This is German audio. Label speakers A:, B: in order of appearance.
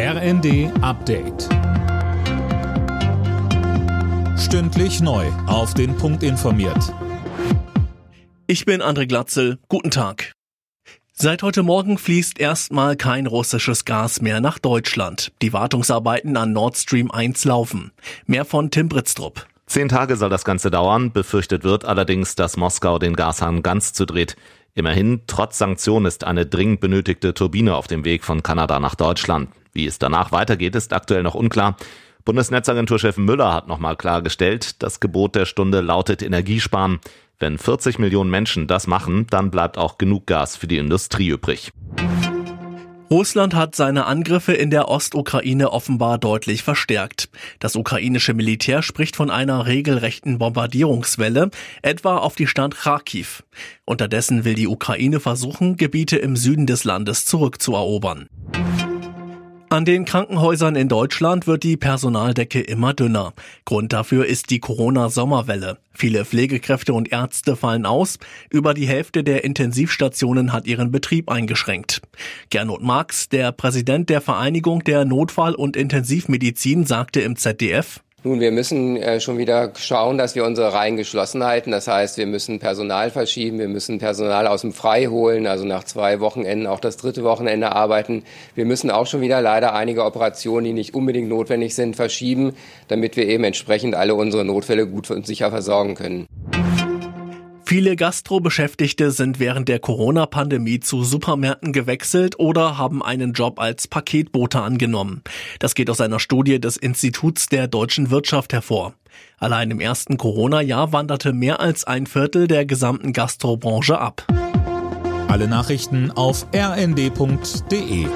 A: RND Update. Stündlich neu. Auf den Punkt informiert.
B: Ich bin André Glatzel. Guten Tag. Seit heute Morgen fließt erstmal kein russisches Gas mehr nach Deutschland. Die Wartungsarbeiten an Nord Stream 1 laufen. Mehr von Tim Britztrup.
C: Zehn Tage soll das Ganze dauern. Befürchtet wird allerdings, dass Moskau den Gashahn ganz zudreht. Immerhin, trotz Sanktionen ist eine dringend benötigte Turbine auf dem Weg von Kanada nach Deutschland. Wie es danach weitergeht, ist aktuell noch unklar. Bundesnetzagenturchef Müller hat nochmal klargestellt, das Gebot der Stunde lautet Energiesparen. Wenn 40 Millionen Menschen das machen, dann bleibt auch genug Gas für die Industrie übrig.
B: Russland hat seine Angriffe in der Ostukraine offenbar deutlich verstärkt. Das ukrainische Militär spricht von einer regelrechten Bombardierungswelle, etwa auf die Stadt Kharkiv. Unterdessen will die Ukraine versuchen, Gebiete im Süden des Landes zurückzuerobern. An den Krankenhäusern in Deutschland wird die Personaldecke immer dünner. Grund dafür ist die Corona-Sommerwelle. Viele Pflegekräfte und Ärzte fallen aus. Über die Hälfte der Intensivstationen hat ihren Betrieb eingeschränkt. Gernot Marx, der Präsident der Vereinigung der Notfall- und Intensivmedizin, sagte im ZDF,
D: nun, wir müssen äh, schon wieder schauen, dass wir unsere Reihen geschlossen halten. Das heißt, wir müssen Personal verschieben, wir müssen Personal aus dem Frei holen, also nach zwei Wochenenden auch das dritte Wochenende arbeiten. Wir müssen auch schon wieder leider einige Operationen, die nicht unbedingt notwendig sind, verschieben, damit wir eben entsprechend alle unsere Notfälle gut und sicher versorgen können.
B: Viele Gastrobeschäftigte sind während der Corona-Pandemie zu Supermärkten gewechselt oder haben einen Job als Paketbote angenommen. Das geht aus einer Studie des Instituts der deutschen Wirtschaft hervor. Allein im ersten Corona-Jahr wanderte mehr als ein Viertel der gesamten Gastrobranche ab.
A: Alle Nachrichten auf rnd.de